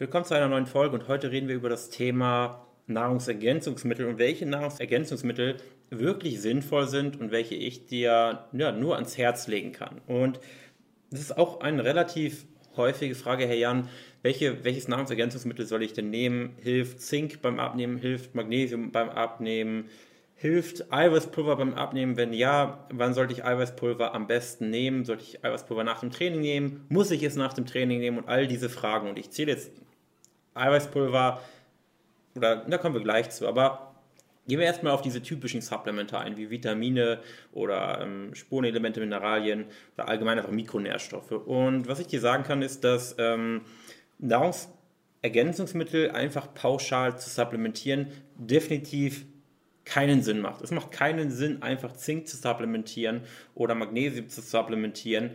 Willkommen zu einer neuen Folge und heute reden wir über das Thema Nahrungsergänzungsmittel und welche Nahrungsergänzungsmittel wirklich sinnvoll sind und welche ich dir ja, nur ans Herz legen kann. Und das ist auch eine relativ häufige Frage, Herr Jan, welche, welches Nahrungsergänzungsmittel soll ich denn nehmen? Hilft Zink beim Abnehmen? Hilft Magnesium beim Abnehmen? Hilft Eiweißpulver beim Abnehmen? Wenn ja, wann sollte ich Eiweißpulver am besten nehmen? Sollte ich Eiweißpulver nach dem Training nehmen? Muss ich es nach dem Training nehmen? Und all diese Fragen. Und ich zähle jetzt Eiweißpulver, oder da kommen wir gleich zu, aber gehen wir erstmal auf diese typischen Supplemente ein, wie Vitamine oder ähm, Spurenelemente, Mineralien oder allgemein einfach Mikronährstoffe. Und was ich dir sagen kann, ist, dass ähm, Nahrungsergänzungsmittel einfach pauschal zu supplementieren definitiv keinen Sinn macht. Es macht keinen Sinn, einfach Zink zu supplementieren oder Magnesium zu supplementieren,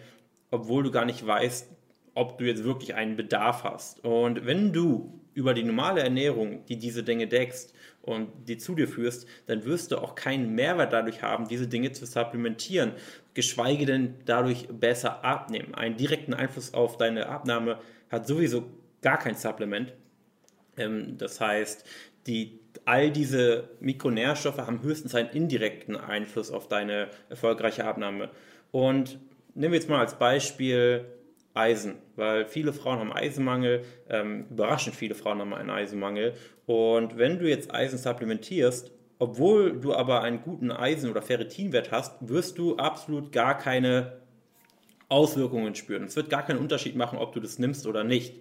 obwohl du gar nicht weißt, ob du jetzt wirklich einen Bedarf hast. Und wenn du über die normale Ernährung, die diese Dinge deckst und die zu dir führst, dann wirst du auch keinen Mehrwert dadurch haben, diese Dinge zu supplementieren, geschweige denn dadurch besser abnehmen. Einen direkten Einfluss auf deine Abnahme hat sowieso gar kein Supplement. Ähm, das heißt, die, all diese Mikronährstoffe haben höchstens einen indirekten Einfluss auf deine erfolgreiche Abnahme. Und nehmen wir jetzt mal als Beispiel Eisen, weil viele Frauen haben Eisenmangel, ähm, überraschend viele Frauen haben einen Eisenmangel. Und wenn du jetzt Eisen supplementierst, obwohl du aber einen guten Eisen- oder Ferritinwert hast, wirst du absolut gar keine Auswirkungen spüren. Es wird gar keinen Unterschied machen, ob du das nimmst oder nicht.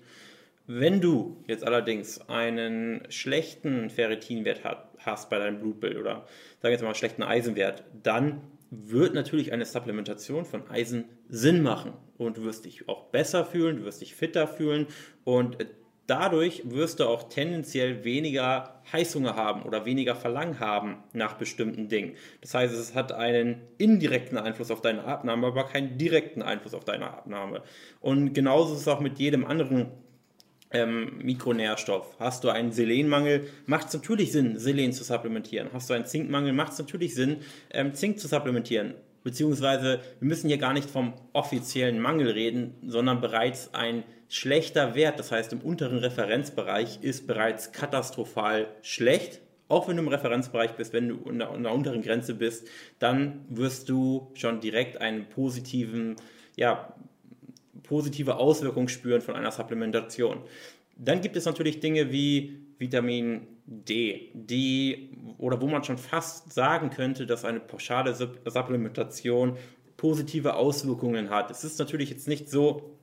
Wenn du jetzt allerdings einen schlechten Ferritinwert hast bei deinem Blutbild oder sagen wir jetzt mal einen schlechten Eisenwert, dann wird natürlich eine Supplementation von Eisen Sinn machen und du wirst dich auch besser fühlen, du wirst dich fitter fühlen und dadurch wirst du auch tendenziell weniger Heißhunger haben oder weniger Verlangen haben nach bestimmten Dingen. Das heißt, es hat einen indirekten Einfluss auf deine Abnahme, aber keinen direkten Einfluss auf deine Abnahme. Und genauso ist es auch mit jedem anderen ähm, Mikronährstoff. Hast du einen Selenmangel, macht es natürlich Sinn, Selen zu supplementieren. Hast du einen Zinkmangel, macht es natürlich Sinn, ähm, Zink zu supplementieren. Beziehungsweise, wir müssen hier gar nicht vom offiziellen Mangel reden, sondern bereits ein schlechter Wert, das heißt im unteren Referenzbereich, ist bereits katastrophal schlecht. Auch wenn du im Referenzbereich bist, wenn du in der, in der unteren Grenze bist, dann wirst du schon direkt einen positiven ja, positive Auswirkungen spüren von einer Supplementation. Dann gibt es natürlich Dinge wie Vitamin D, die oder wo man schon fast sagen könnte, dass eine pauschale Supplementation positive Auswirkungen hat. Es ist natürlich jetzt nicht so,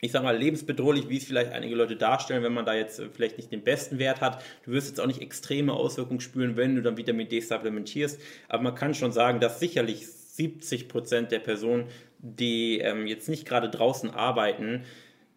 ich sage mal, lebensbedrohlich, wie es vielleicht einige Leute darstellen, wenn man da jetzt vielleicht nicht den besten Wert hat. Du wirst jetzt auch nicht extreme Auswirkungen spüren, wenn du dann Vitamin D supplementierst. Aber man kann schon sagen, dass sicherlich 70 Prozent der Personen, die ähm, jetzt nicht gerade draußen arbeiten,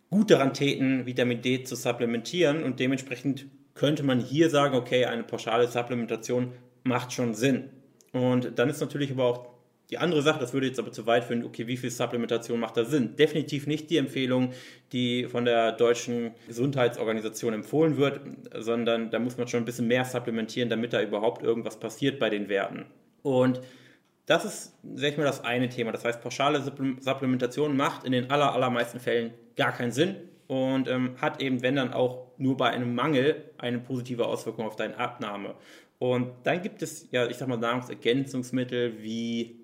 gut daran täten, Vitamin D zu supplementieren und dementsprechend könnte man hier sagen, okay, eine pauschale Supplementation macht schon Sinn. Und dann ist natürlich aber auch die andere Sache, das würde jetzt aber zu weit führen, okay, wie viel Supplementation macht da Sinn? Definitiv nicht die Empfehlung, die von der deutschen Gesundheitsorganisation empfohlen wird, sondern da muss man schon ein bisschen mehr supplementieren, damit da überhaupt irgendwas passiert bei den Werten. Und das ist, sag ich mal, das eine Thema. Das heißt, pauschale Supplementation macht in den aller, allermeisten Fällen gar keinen Sinn und ähm, hat eben, wenn dann auch nur bei einem Mangel eine positive Auswirkung auf deine Abnahme. Und dann gibt es ja, ich sag mal, Nahrungsergänzungsmittel wie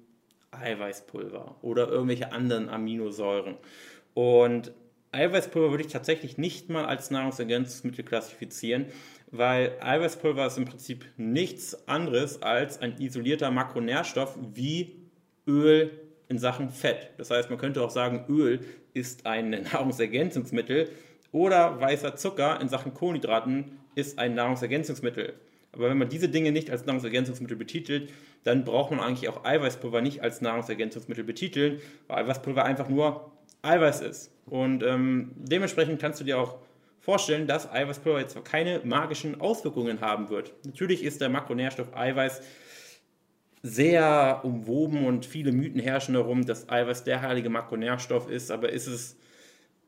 Eiweißpulver oder irgendwelche anderen Aminosäuren. Und Eiweißpulver würde ich tatsächlich nicht mal als Nahrungsergänzungsmittel klassifizieren, weil Eiweißpulver ist im Prinzip nichts anderes als ein isolierter Makronährstoff wie Öl in Sachen Fett. Das heißt, man könnte auch sagen, Öl ist ein Nahrungsergänzungsmittel oder weißer Zucker in Sachen Kohlenhydraten ist ein Nahrungsergänzungsmittel. Aber wenn man diese Dinge nicht als Nahrungsergänzungsmittel betitelt, dann braucht man eigentlich auch Eiweißpulver nicht als Nahrungsergänzungsmittel betiteln, weil Eiweißpulver einfach nur Eiweiß ist. Und ähm, dementsprechend kannst du dir auch vorstellen, dass Eiweißpulver jetzt keine magischen Auswirkungen haben wird. Natürlich ist der Makronährstoff Eiweiß sehr umwoben und viele Mythen herrschen darum, dass Eiweiß der heilige Makronährstoff ist, aber ist es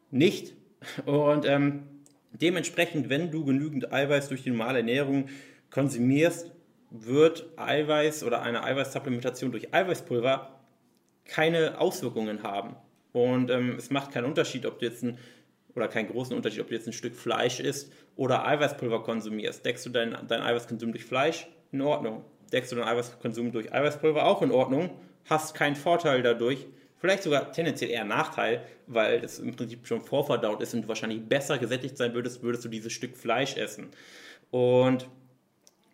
nicht. Und ähm, dementsprechend, wenn du genügend Eiweiß durch die normale Ernährung konsumierst, wird Eiweiß oder eine Eiweißsupplementation durch Eiweißpulver keine Auswirkungen haben. Und ähm, es macht keinen Unterschied, ob du jetzt ein oder keinen großen Unterschied, ob du jetzt ein Stück Fleisch isst oder Eiweißpulver konsumierst. Deckst du deinen dein Eiweißkonsum durch Fleisch? In Ordnung. Deckst du deinen Eiweißkonsum durch Eiweißpulver? Auch in Ordnung. Hast keinen Vorteil dadurch. Vielleicht sogar tendenziell eher Nachteil, weil es im Prinzip schon vorverdaut ist und du wahrscheinlich besser gesättigt sein würdest, würdest du dieses Stück Fleisch essen. Und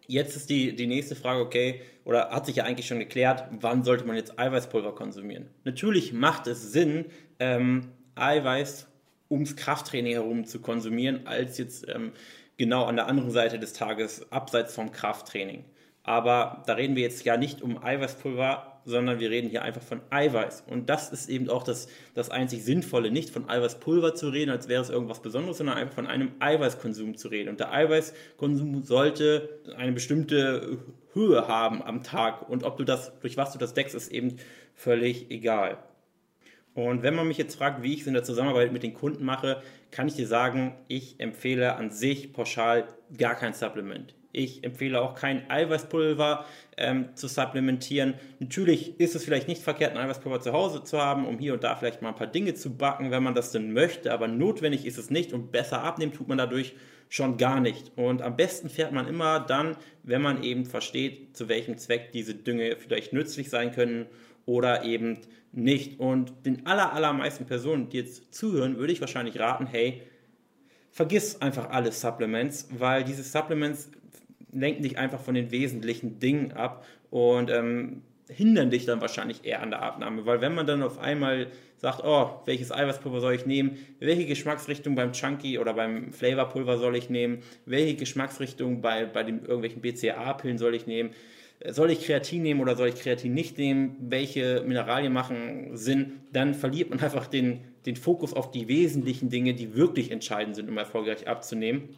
jetzt ist die, die nächste Frage, okay, oder hat sich ja eigentlich schon geklärt, wann sollte man jetzt Eiweißpulver konsumieren? Natürlich macht es Sinn, ähm, Eiweiß ums Krafttraining herum zu konsumieren, als jetzt ähm, genau an der anderen Seite des Tages, abseits vom Krafttraining. Aber da reden wir jetzt ja nicht um Eiweißpulver, sondern wir reden hier einfach von Eiweiß. Und das ist eben auch das, das einzig Sinnvolle, nicht von Eiweißpulver zu reden, als wäre es irgendwas Besonderes, sondern einfach von einem Eiweißkonsum zu reden. Und der Eiweißkonsum sollte eine bestimmte Höhe haben am Tag. Und ob du das, durch was du das deckst, ist eben völlig egal. Und wenn man mich jetzt fragt, wie ich es in der Zusammenarbeit mit den Kunden mache, kann ich dir sagen, ich empfehle an sich pauschal gar kein Supplement. Ich empfehle auch kein Eiweißpulver ähm, zu supplementieren. Natürlich ist es vielleicht nicht verkehrt, ein Eiweißpulver zu Hause zu haben, um hier und da vielleicht mal ein paar Dinge zu backen, wenn man das denn möchte, aber notwendig ist es nicht und besser abnehmen tut man dadurch schon gar nicht. Und am besten fährt man immer dann, wenn man eben versteht, zu welchem Zweck diese Dünge vielleicht nützlich sein können oder eben nicht. Und den aller, allermeisten Personen, die jetzt zuhören, würde ich wahrscheinlich raten, hey, vergiss einfach alle Supplements, weil diese Supplements lenken dich einfach von den wesentlichen Dingen ab und ähm, hindern dich dann wahrscheinlich eher an der Abnahme, weil wenn man dann auf einmal sagt, oh, welches Eiweißpulver soll ich nehmen, welche Geschmacksrichtung beim Chunky oder beim Flavorpulver soll ich nehmen, welche Geschmacksrichtung bei, bei den irgendwelchen BCA-Pillen soll ich nehmen, soll ich Kreatin nehmen oder soll ich Kreatin nicht nehmen, welche Mineralien machen Sinn, dann verliert man einfach den, den Fokus auf die wesentlichen Dinge, die wirklich entscheidend sind, um erfolgreich abzunehmen.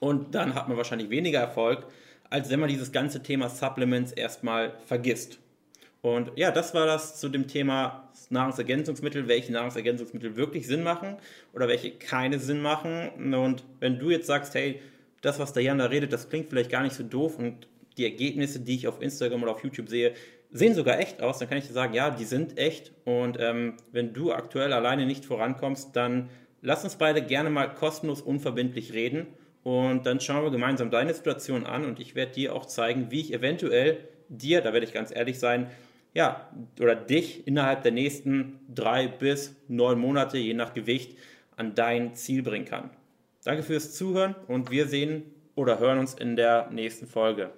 Und dann hat man wahrscheinlich weniger Erfolg, als wenn man dieses ganze Thema Supplements erstmal vergisst. Und ja, das war das zu dem Thema Nahrungsergänzungsmittel, welche Nahrungsergänzungsmittel wirklich Sinn machen oder welche keine Sinn machen. Und wenn du jetzt sagst, hey, das, was der Jan da redet, das klingt vielleicht gar nicht so doof und die Ergebnisse, die ich auf Instagram oder auf YouTube sehe, sehen sogar echt aus, dann kann ich dir sagen, ja, die sind echt. Und ähm, wenn du aktuell alleine nicht vorankommst, dann lass uns beide gerne mal kostenlos unverbindlich reden. Und dann schauen wir gemeinsam deine Situation an und ich werde dir auch zeigen, wie ich eventuell dir, da werde ich ganz ehrlich sein, ja, oder dich innerhalb der nächsten drei bis neun Monate, je nach Gewicht, an dein Ziel bringen kann. Danke fürs Zuhören und wir sehen oder hören uns in der nächsten Folge.